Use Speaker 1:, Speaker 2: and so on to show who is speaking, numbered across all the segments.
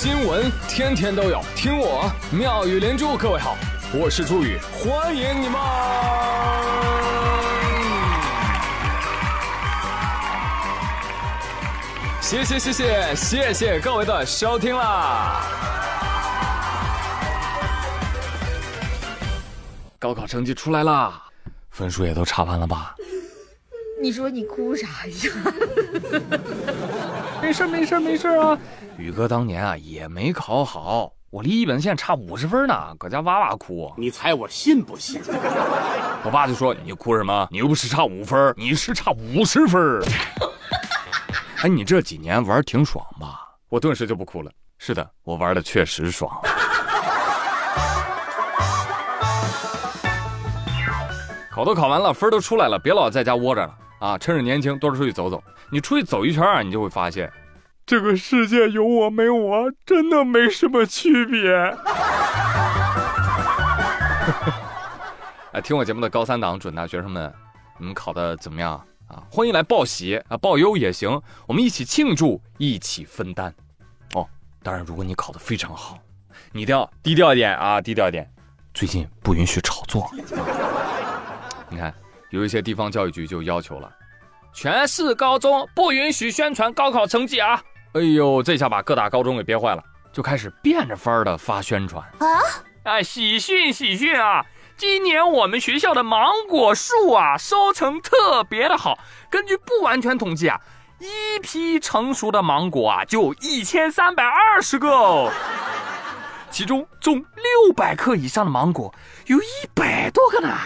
Speaker 1: 新闻天天都有，听我妙语连珠。各位好，我是朱宇，欢迎你们！谢谢谢谢谢谢各位的收听啦！高考成绩出来啦，分数也都查完了吧？
Speaker 2: 你说你哭啥呀？
Speaker 1: 没事没事没事啊！宇哥当年啊也没考好，我离一本线差五十分呢，搁家哇哇哭。
Speaker 3: 你猜我信不信？
Speaker 1: 我爸就说：“你哭什么？你又不是差五分，你是差五十分。”哎，你这几年玩挺爽吧？我顿时就不哭了。是的，我玩的确实爽。考都考完了，分都出来了，别老在家窝着了。啊，趁着年轻，多出去走走。你出去走一圈啊，你就会发现，这个世界有我没我，真的没什么区别。哎，听我节目的高三党、准大学生们，你们考的怎么样啊？欢迎来报喜啊，报忧也行，我们一起庆祝，一起分担。哦，当然，如果你考的非常好，你一定要低调一点啊，低调一点。最近不允许炒作。你看。有一些地方教育局就要求了，全市高中不允许宣传高考成绩啊！哎呦，这下把各大高中给憋坏了，就开始变着法儿的发宣传啊！哎，喜讯喜讯啊！今年我们学校的芒果树啊，收成特别的好。根据不完全统计啊，一批成熟的芒果啊，就一千三百二十个，其中重六百克以上的芒果有一百多个呢。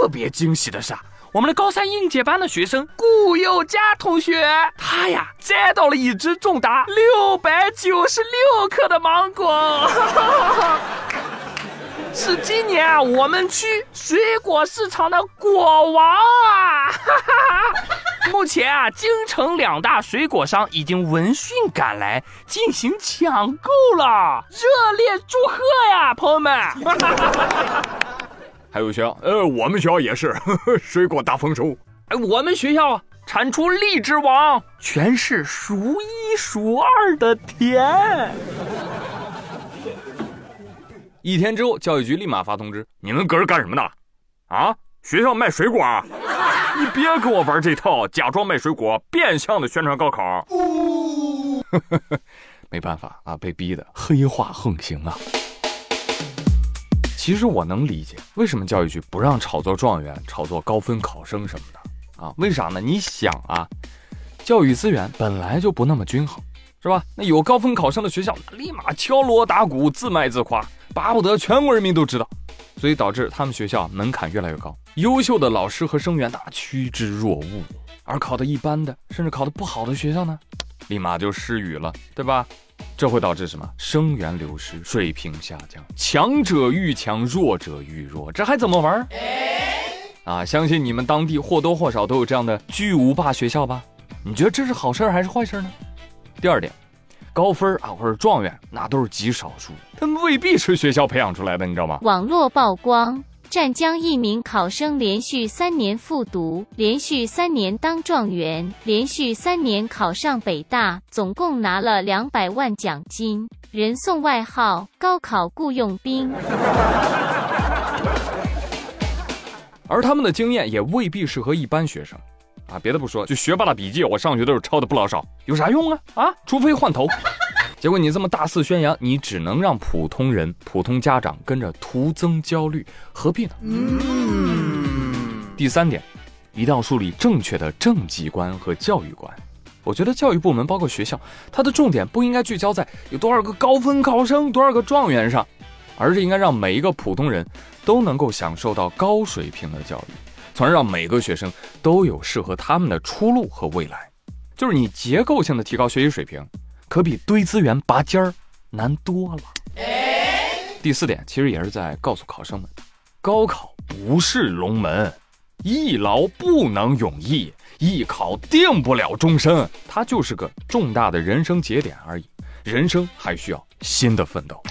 Speaker 1: 特别惊喜的是啊，我们的高三应届班的学生顾佑佳同学，他呀摘到了一只重达六百九十六克的芒果，是今年啊我们区水果市场的果王啊！目前啊，京城两大水果商已经闻讯赶来进行抢购了，热烈祝贺呀，朋友们！还有学校，呃，我们学校也是 水果大丰收。哎，我们学校产出荔枝王，全市数一数二的甜。一天之后，教育局立马发通知：你们搁这干什么呢？啊，学校卖水果？你别跟我玩这套，假装卖水果，变相的宣传高考。没办法啊，被逼的黑化横行啊。其实我能理解为什么教育局不让炒作状元、炒作高分考生什么的啊？为啥呢？你想啊，教育资源本来就不那么均衡，是吧？那有高分考生的学校，立马敲锣打鼓、自卖自夸，巴不得全国人民都知道，所以导致他们学校门槛越来越高，优秀的老师和生源那趋之若鹜，而考的一般的，甚至考的不好的学校呢，立马就失语了，对吧？这会导致什么？生源流失，水平下降，强者愈强，弱者愈弱，这还怎么玩？啊，相信你们当地或多或少都有这样的巨无霸学校吧？你觉得这是好事还是坏事呢？第二点，高分啊或者状元，那都是极少数，他们未必是学校培养出来的，你知道吗？
Speaker 4: 网络曝光。湛江一名考生连续三年复读，连续三年当状元，连续三年考上北大，总共拿了两百万奖金，人送外号“高考雇佣兵”。
Speaker 1: 而他们的经验也未必适合一般学生，啊，别的不说，就学霸的笔记，我上学都是抄的不老少，有啥用啊？啊，除非换头。结果你这么大肆宣扬，你只能让普通人、普通家长跟着徒增焦虑，何必呢？第三点，一定要树立正确的政绩观和教育观。我觉得教育部门包括学校，它的重点不应该聚焦在有多少个高分考生、多少个状元上，而是应该让每一个普通人都能够享受到高水平的教育，从而让每个学生都有适合他们的出路和未来。就是你结构性的提高学习水平。可比堆资源拔尖儿难多了。第四点，其实也是在告诉考生们，高考不是龙门，一劳不能永逸，艺考定不了终身，它就是个重大的人生节点而已。人生还需要新的奋斗。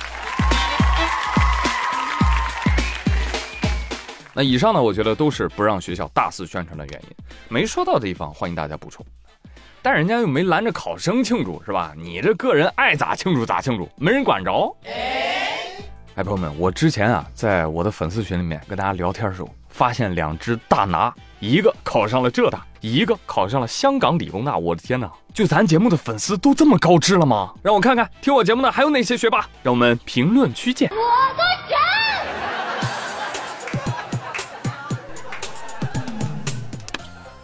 Speaker 1: 那以上呢，我觉得都是不让学校大肆宣传的原因。没说到的地方，欢迎大家补充。但人家又没拦着考生庆祝，是吧？你这个人爱咋庆祝咋庆祝，没人管着。哎，朋友们，我之前啊，在我的粉丝群里面跟大家聊天的时候，发现两只大拿，一个考上了浙大，一个考上了香港理工大。我的天哪，就咱节目的粉丝都这么高知了吗？让我看看，听我节目的还有哪些学霸？让我们评论区见。我的神！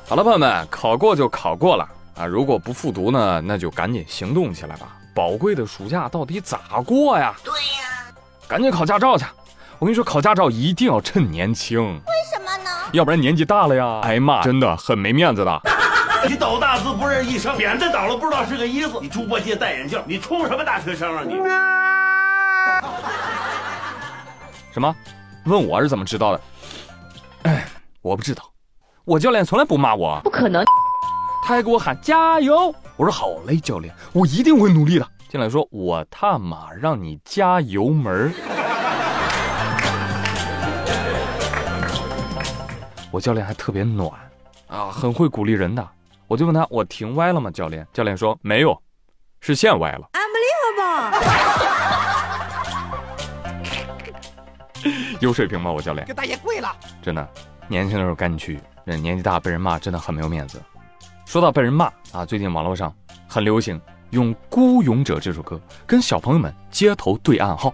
Speaker 1: 好了，朋友们，考过就考过了啊，如果不复读呢，那就赶紧行动起来吧。宝贵的暑假到底咋过呀？对呀。赶紧考驾照去！我跟你说，考驾照一定要趁年轻。为什么呢？要不然年纪大了呀，挨骂真的很没面子的。
Speaker 3: 你倒大字不认一声，扁担倒了不知道是个一字。你猪八戒戴眼镜，你充什么大学生啊你？
Speaker 1: 什么？问我是怎么知道的？哎，我不知道。我教练从来不骂我。
Speaker 2: 不可能。
Speaker 1: 他还给我喊加油。我说好嘞，教练，我一定会努力的。进来说：“我他妈让你加油门我教练还特别暖啊，很会鼓励人的。我就问他：“我停歪了吗？”教练，教练说：“没有，是线歪了。” Unbelievable！有水平吗？我教练？
Speaker 3: 给大爷跪了！
Speaker 1: 真的，年轻的时候赶紧去，人年纪大被人骂真的很没有面子。说到被人骂啊，最近网络上很流行。用《孤勇者》这首歌跟小朋友们街头对暗号，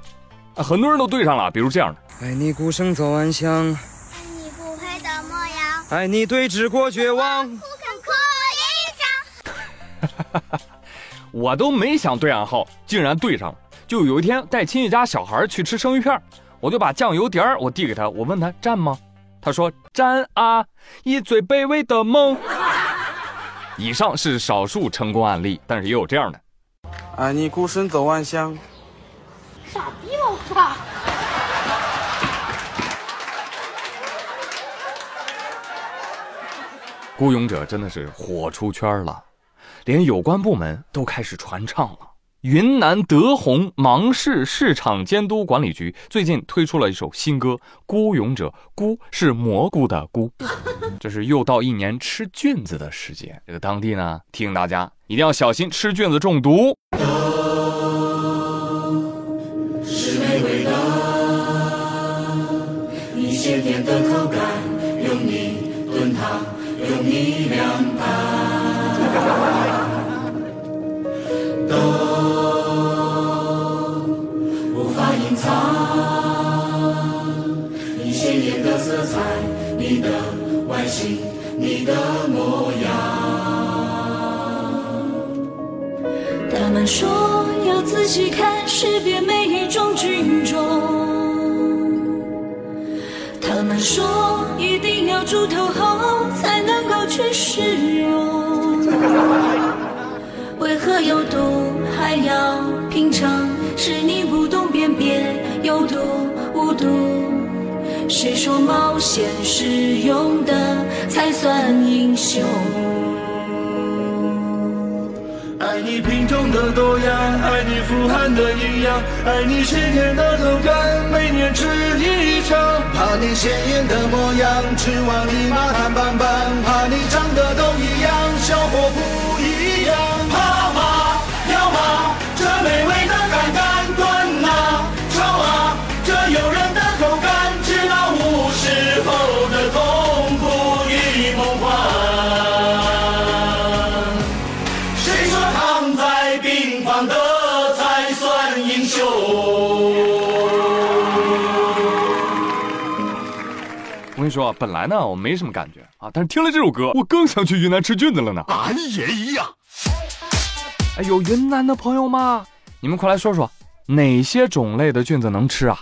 Speaker 1: 啊，很多人都对上了。比如这样的：
Speaker 5: 爱你孤身走暗巷，爱
Speaker 6: 你不配的模样，
Speaker 5: 爱你对峙过绝望，不
Speaker 6: 肯哭
Speaker 1: 一场。我都没想对暗号，竟然对上了。就有一天带亲戚家小孩去吃生鱼片，我就把酱油碟儿我递给他，我问他蘸吗？他说蘸啊，一最卑微的梦。以上是少数成功案例，但是也有这样的。
Speaker 5: 啊你孤身走暗巷。
Speaker 6: 傻逼吧？我操！
Speaker 1: 孤勇者真的是火出圈了，连有关部门都开始传唱了。云南德宏芒市市场监督管理局最近推出了一首新歌《孤勇者》，孤是蘑菇的孤。这是又到一年吃菌子的时节，这个当地呢提醒大家一定要小心吃菌子中毒。是美味的，你鲜甜的口感，用你炖汤，用你凉识别每一种菌种。他们说一定要煮透后才能够去食用。为何有毒还要品尝？是你不懂辨别有毒无毒。谁说冒险是用的才算英雄？爱你品种的多样，爱你富含的营养，爱你鲜甜的口感，每年吃一场。怕你鲜艳的模样，吃完立马瘫板板。怕你长得都一样，效果不一样。说本来呢我没什么感觉啊，但是听了这首歌，我更想去云南吃菌子了呢。
Speaker 3: 俺也一样。
Speaker 1: 哎，有云南的朋友吗？你们快来说说，哪些种类的菌子能吃啊？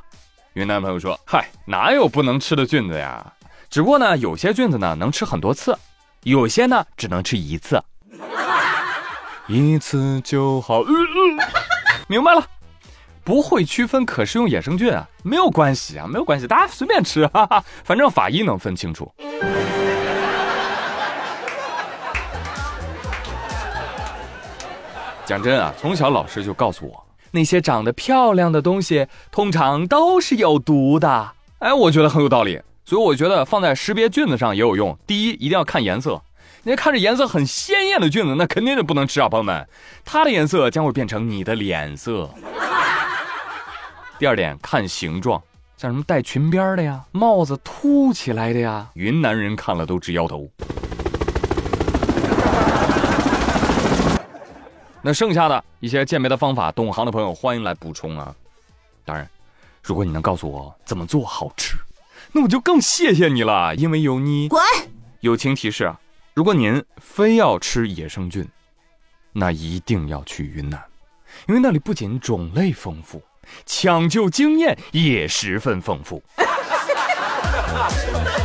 Speaker 1: 云南朋友说：嗨，哪有不能吃的菌子呀？只不过呢，有些菌子呢能吃很多次，有些呢只能吃一次，一次就好。明白了。不会区分可食用野生菌啊，没有关系啊，没有关系，大家随便吃，哈哈，反正法医能分清楚。讲真啊，从小老师就告诉我，那些长得漂亮的东西通常都是有毒的。哎，我觉得很有道理，所以我觉得放在识别菌子上也有用。第一，一定要看颜色，那看着颜色很鲜艳的菌子，那肯定是不能吃啊，朋友们，它的颜色将会变成你的脸色。第二点，看形状，像什么带裙边的呀，帽子凸起来的呀，云南人看了都直摇头。那剩下的一些鉴别的方法，懂行的朋友欢迎来补充啊。当然，如果你能告诉我怎么做好吃，那我就更谢谢你了，因为有你。
Speaker 2: 滚！
Speaker 1: 友情提示啊，如果您非要吃野生菌，那一定要去云南，因为那里不仅种类丰富，抢救经验也十分丰富。